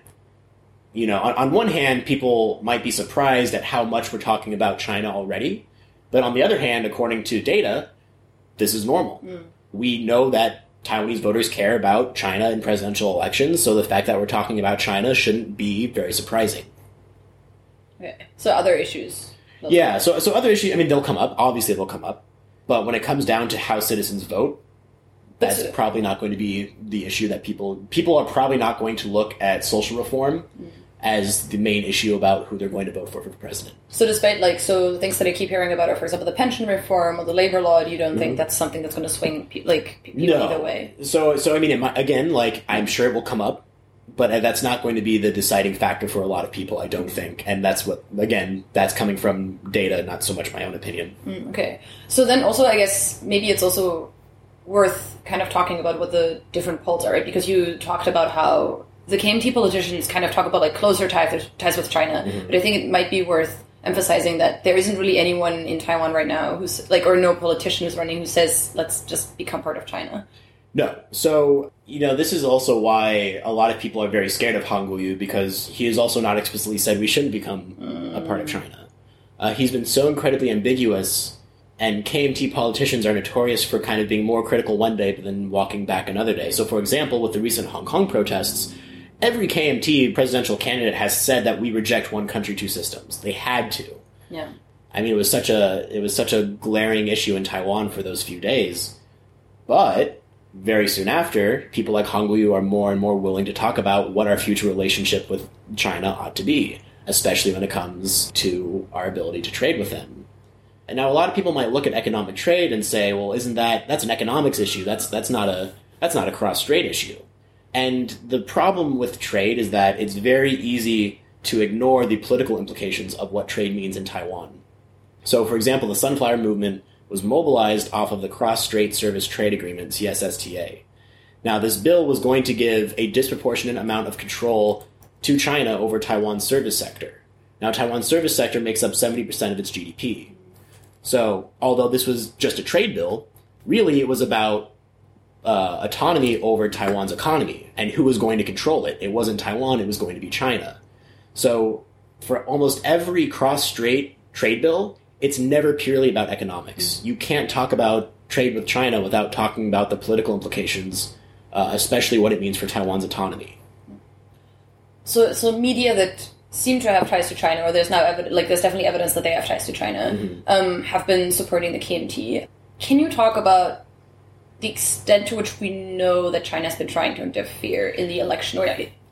you know, on, on one hand, people might be surprised at how much we're talking about China already, but on the other hand, according to data, this is normal. Hmm. We know that Taiwanese voters care about China in presidential elections, so the fact that we're talking about China shouldn't be very surprising. Okay, so other issues. Yeah, so so other issues, I mean, they'll come up. Obviously, they'll come up, but when it comes down to how citizens vote, that's That's probably not going to be the issue that people people are probably not going to look at social reform hmm. As the main issue about who they're going to vote for for president. So despite like so things that I keep hearing about are for example the pension reform or the labor law, you don't think that's something that's going to swing pe- like pe- people No. either way? So so I mean, it might, again, like I'm sure it will come up, but that's not going to be the deciding factor for a lot of people. I don't think, and that's what again, that's coming from data, not so much my own opinion. Mm, okay. So then also I guess maybe it's also worth kind of talking about what the different polls are, right? Because you talked about how the KMT politicians kind of talk about like closer ties, ties with China, but I think it might be worth emphasizing that there isn't really anyone in Taiwan right now who's like, or no politician who's running who says let's just become part of China. No. So, you know, this is also why a lot of people are very scared of Han Guoyu because he has also not explicitly said we shouldn't become a part of China. Uh, he's been so incredibly ambiguous, and KMT politicians are notorious for kind of being more critical one day but then walking back another day. So, for example, with the recent Hong Kong protests, every KMT presidential candidate has said that we reject one country, two systems. They had to. Yeah. I mean, it was such a it was such a glaring issue in Taiwan for those few days. But very soon after, people like Han Guoyu are more and more willing to talk about what our future relationship with China ought to be, especially when it comes to our ability to trade with them. And now a lot of people might look at economic trade and say, well, isn't that that's an economics issue? That's that's not a that's not a cross-strait issue. And the problem with trade is that it's very easy to ignore the political implications of what trade means in Taiwan. So, for example, the Sunflower Movement was mobilized off of the Cross Strait Service Trade Agreement, CSSTA. Now, this bill was going to give a disproportionate amount of control to China over Taiwan's service sector. Now, Taiwan's service sector makes up 70% of its GDP. So, although this was just a trade bill, really it was about uh, autonomy over Taiwan's economy and who was going to control it. It wasn't Taiwan, it was going to be China. So, for almost every cross strait trade bill, it's never purely about economics. You can't talk about trade with China without talking about the political implications, uh, especially what it means for Taiwan's autonomy. So, so media that seem to have ties to China, or there's now evidence, like there's definitely evidence that they have ties to China, mm-hmm. um, have been supporting the KMT. Can you talk about the extent to which we know that China has been trying to interfere in the election or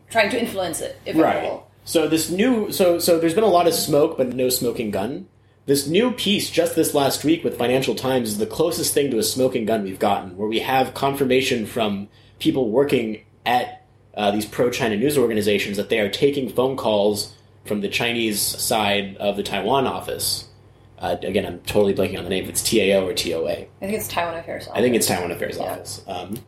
trying to influence it, if right. at all? So this new, so so there's been a lot of smoke, but no smoking gun. This new piece just this last week with Financial Times is the closest thing to a smoking gun we've gotten, where we have confirmation from people working at uh, these pro-China news organizations that they are taking phone calls from the Chinese side of the Taiwan office. Uh, again, I'm totally blanking on the name. If it's TAO or TOA. I think it's Taiwan Affairs Office. I think it's Taiwan Affairs yeah. Office. Um,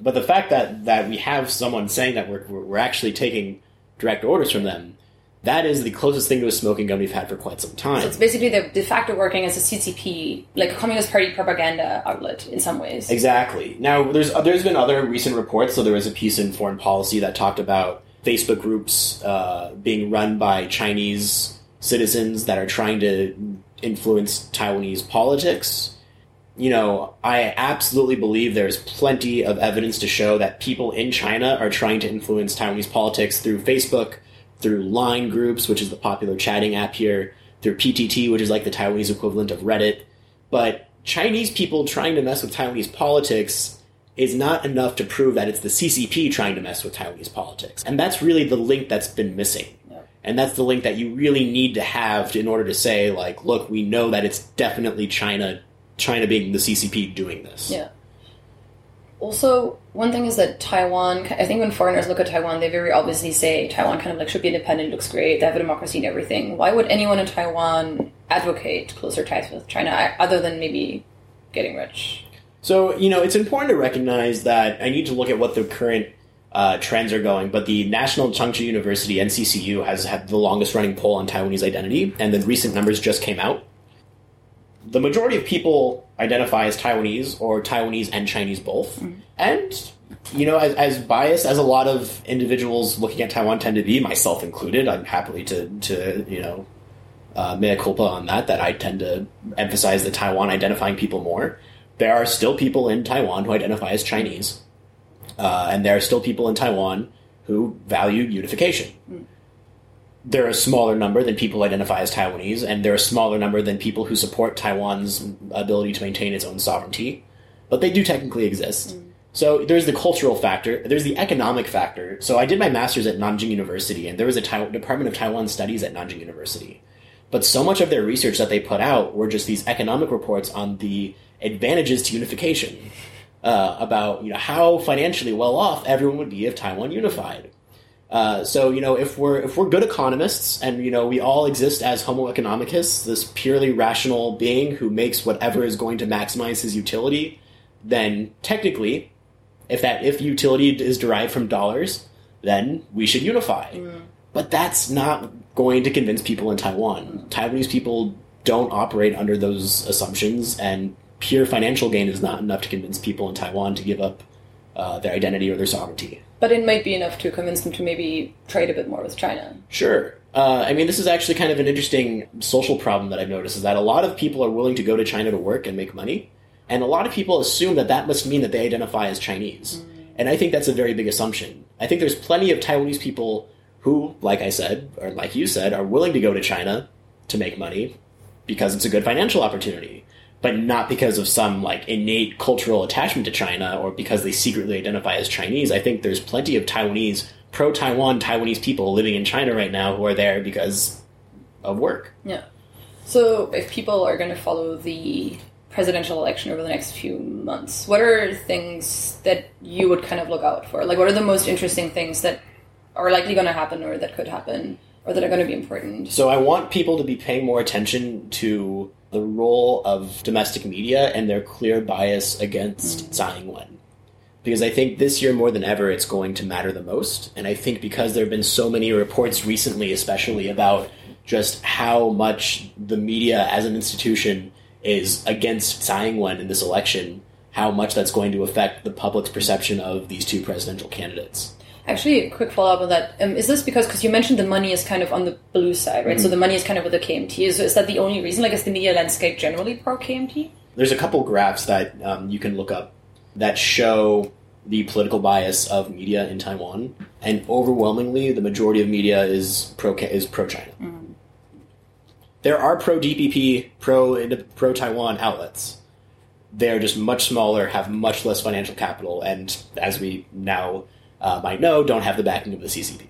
but the fact that, that we have someone saying that we're, we're actually taking direct orders from them that is the closest thing to a smoking gun we've had for quite some time. So it's basically the de facto working as a CCP, like a Communist Party propaganda outlet in some ways. Exactly. Now, there's there's been other recent reports. So there was a piece in Foreign Policy that talked about Facebook groups uh, being run by Chinese citizens that are trying to influence Taiwanese politics. You know, I absolutely believe there's plenty of evidence to show that people in China are trying to influence Taiwanese politics through Facebook through Line groups, which is the popular chatting app here, through PTT, which is like the Taiwanese equivalent of Reddit. But Chinese people trying to mess with Taiwanese politics is not enough to prove that it's the CCP trying to mess with Taiwanese politics. And that's really the link that's been missing. And that's the link that you really need to have in order to say, like, look, we know that it's definitely China, China being the CCP doing this. Yeah. Also, one thing is that Taiwan, I think when foreigners look at Taiwan, they very obviously say Taiwan kind of like should be independent, looks great, they have a democracy and everything. Why would anyone in Taiwan advocate closer ties with China other than maybe getting rich? So, you know, it's important to recognize that I need to look at what the current uh, trends are going, but the National Chengchi University, NCCU, has had the longest running poll on Taiwanese identity, and the recent numbers just came out the majority of people identify as Taiwanese or Taiwanese and Chinese both. Mm-hmm. And, you know, as, as, biased as a lot of individuals looking at Taiwan tend to be, myself included, I'm happily to, to you know, uh, mea culpa on that, that I tend to emphasize the Taiwan identifying people more. There are still people in Taiwan who identify as Chinese. Uh, and there are still people in Taiwan who value unification. Mm they're a smaller number than people who identify as Taiwanese, and they're a smaller number than people who support Taiwan's ability to maintain its own sovereignty. But they do technically exist. Mm. So there's the cultural factor, there's the economic factor. So I did my master's at Nanjing University, and there was a Department of Taiwan Studies at Nanjing University. But so much of their research that they put out were just these economic reports on the advantages to unification, uh, about you know how financially well off everyone would be if Taiwan unified. Uh, so you know, if we're if we're good economists, and you know, we all exist as Homo economicus, this purely rational being who makes whatever is going to maximize his utility, then technically, if that if utility is derived from dollars, then we should unify. Mm. But that's not going to convince people in Taiwan. Taiwanese people don't operate under those assumptions, and pure financial gain is not enough to convince people in Taiwan to give up uh, their identity or their sovereignty. But it might be enough to convince them to maybe trade a bit more with China. Sure. Uh, I mean, this is actually kind of an interesting social problem that I've noticed is that a lot of people are willing to go to China to work and make money, and a lot of people assume that that must mean that they identify as Chinese. Mm. And I think that's a very big assumption. I think there's plenty of Taiwanese people who, like I said, or like you said, are willing to go to China to make money because it's a good financial opportunity. But not because of some like innate cultural attachment to China or because they secretly identify as Chinese. I think there's plenty of Taiwanese pro Taiwan Taiwanese people living in China right now who are there because of work. Yeah. So if people are going to follow the presidential election over the next few months, what are things that you would kind of look out for? Like, what are the most interesting things that are likely going to happen or that could happen or that are going to be important? So I want people to be paying more attention to the role of domestic media and their clear bias against mm. Tsai Ing-wen. Because I think this year more than ever it's going to matter the most. And I think because there have been so many reports recently, especially about just how much the media as an institution is against Tsai Ing-wen in this election, how much that's going to affect the public's perception of these two presidential candidates. Actually, a quick follow up on that. Um, is this because because you mentioned the money is kind of on the blue side, right? So the money is kind of with the KMT. Is, is that the only reason? Like, is the media landscape generally pro KMT? There's a couple graphs that um, you can look up that show the political bias of media in Taiwan, and overwhelmingly, the majority of media is pro is pro China. There are pro DPP, pro pro Taiwan outlets. They're just much smaller, have much less financial capital, and as we now uh, might know, don't have the backing of the CCP.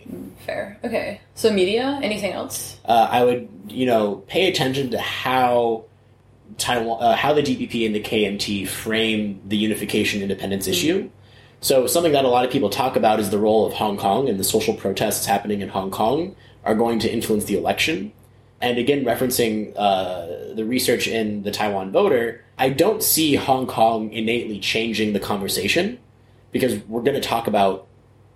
Fair. Okay. So media. Anything else? uh, I would, you know, pay attention to how Taiwan, uh, how the DPP and the KMT frame the unification independence issue. So something that a lot of people talk about is the role of Hong Kong and the social protests happening in Hong Kong are going to influence the election. And again, referencing uh, the research in the Taiwan voter, I don't see Hong Kong innately changing the conversation because we're going to talk about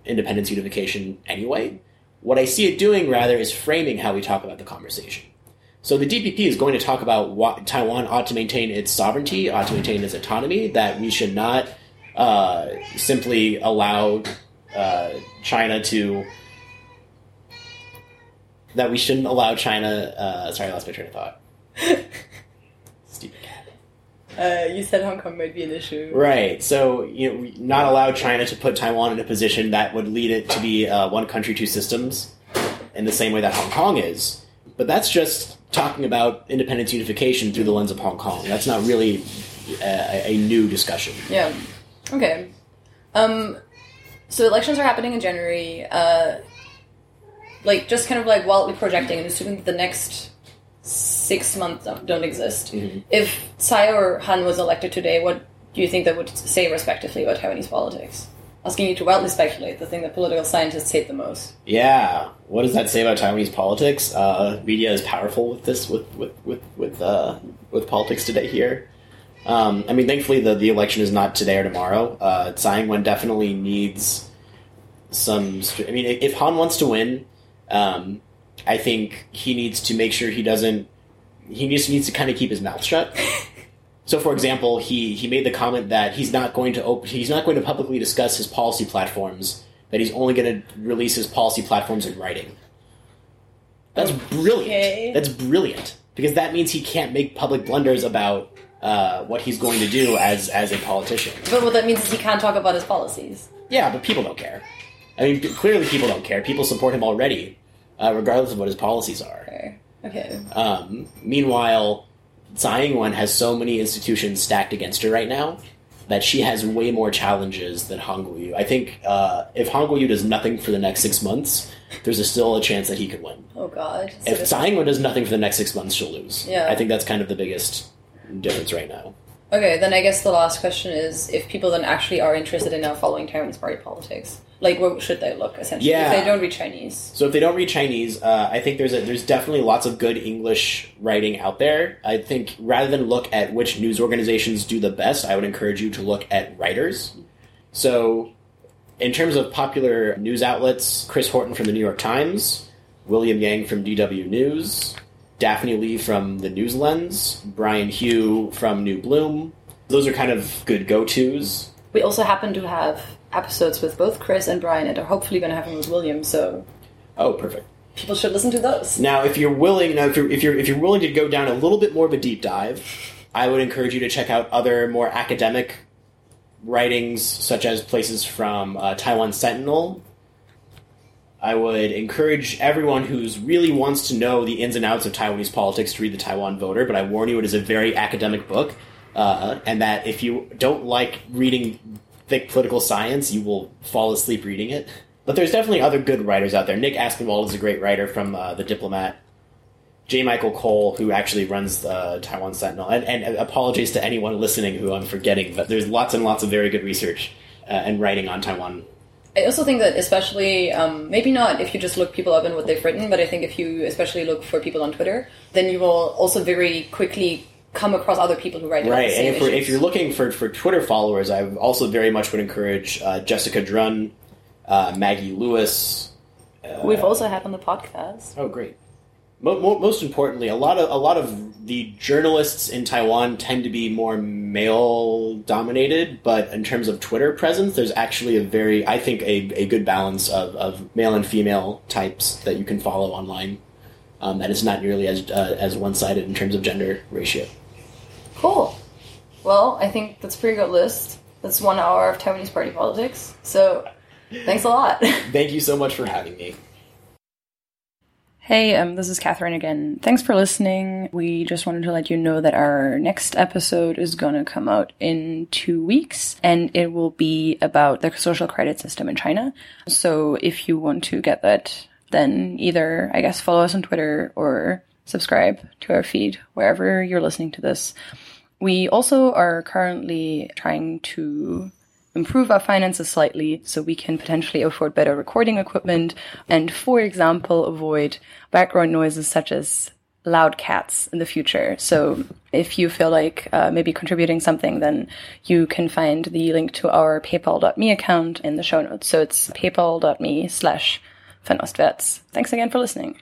independence unification anyway. What I see it doing rather is framing how we talk about the conversation. So the DPP is going to talk about what Taiwan ought to maintain its sovereignty, ought to maintain its autonomy, that we should not uh, simply allow uh, China to. That we shouldn't allow China. Uh, sorry, I lost my train of thought. Uh, you said Hong Kong might be an issue. Right. So, you know, not allow China to put Taiwan in a position that would lead it to be uh, one country, two systems, in the same way that Hong Kong is. But that's just talking about independence unification through the lens of Hong Kong. That's not really a, a new discussion. Yeah. Okay. Um, so elections are happening in January. Uh, like just kind of like wildly projecting and assuming that the next six months don't, exist. If Tsai or Han was elected today, what do you think that would say respectively about Taiwanese politics? Asking you to wildly speculate, the thing that political scientists hate the most. Yeah. What does that say about Taiwanese politics? Uh, media is powerful with this, with with with with, uh, with politics today here. Um, I mean, thankfully, the, the election is not today or tomorrow. Uh, Tsai Ing-wen definitely needs some. I mean, if if Han wants to win, um, I think he needs to make sure he doesn't. He just needs to kind of keep his mouth shut. So, for example, he, he made the comment that he's not going to op- he's not going to publicly discuss his policy platforms. That he's only going to release his policy platforms in writing. That's brilliant. Okay. That's brilliant because that means he can't make public blunders about uh, what he's going to do as as a politician. But what that means is he can't talk about his policies. Yeah, but people don't care. I mean, clearly people don't care. People support him already, uh, regardless of what his policies are. Okay. Okay. Um, meanwhile, Tsai Ing-wen has so many institutions stacked against her right now that she has way more challenges than Han Guoyu. I think uh, if Han Guoyu does nothing for the next six months, there's a still a chance that he could win. Oh God. If Tsai Ing-wen does nothing for the next six months, she'll lose. Yeah. I think that's kind of the biggest difference right now. Okay, then I guess the last question is if people then actually are interested in now following Taiwan's party politics, like what should they look essentially? Yeah. If they don't read Chinese. So if they don't read Chinese, uh, I think there's a, there's definitely lots of good English writing out there. I think rather than look at which news organizations do the best, I would encourage you to look at writers. So, in terms of popular news outlets, Chris Horton from the New York Times, William Yang from DW News, Daphne Lee from the News Lens, Brian Hioe from New Bloom. Those are kind of good go-tos. We also happen to have episodes with both Chris and Brian, and are hopefully going to have one with William. So Oh, perfect. people should listen to those. Now, if you're willing, now if you're if you're if you're willing to go down a little bit more of a deep dive, I would encourage you to check out other more academic writings, such as places from uh, Taiwan Sentinel. I would encourage everyone who's really wants to know the ins and outs of Taiwanese politics to read the Taiwan Voter, but I warn you, it is a very academic book. uh, and that if you don't like reading thick political science, you will fall asleep reading it. But there's definitely other good writers out there. Nick Aspinwall is a great writer from uh, The Diplomat. J. Michael Cole, who actually runs uh, Taiwan Sentinel, and, and apologies to anyone listening who I'm forgetting, but there's lots and lots of very good research uh, and writing on Taiwan. I also think that especially um, maybe not if you just look people up and what they've written, but I think if you especially look for people on Twitter, then you will also very quickly come across other people who write about right. And if, if you're looking for, for Twitter followers, I also very much would encourage uh, Jessica Drun, uh, Maggie Lewis. who we've also had on the podcast. Oh, great. Mo- mo- most importantly, a lot of a lot of the journalists in Taiwan tend to be more male dominated, but in terms of Twitter presence, there's actually a very, I think, a, a good balance of, of male and female types that you can follow online. Um, that is not nearly as uh, as one sided in terms of gender ratio. Cool. Well, I think that's a pretty good list. That's one hour of Taiwanese party politics. So, thanks a lot. Thank you so much for having me. Hey, um, this is Catherine again. Thanks for listening. We just wanted to let you know that our next episode is gonna come out in two weeks, and it will be about the social credit system in China. So if you want to get that, then either, I guess, follow us on Twitter or subscribe to our feed wherever you're listening to this. We also are currently trying to improve our finances slightly so we can potentially afford better recording equipment and, for example, avoid background noises such as loud cats in the future. So if you feel like uh, maybe contributing something, then you can find the link to our paypal.me account in the show notes. So it's paypal.me slash Fernostwärts. Thanks again for listening.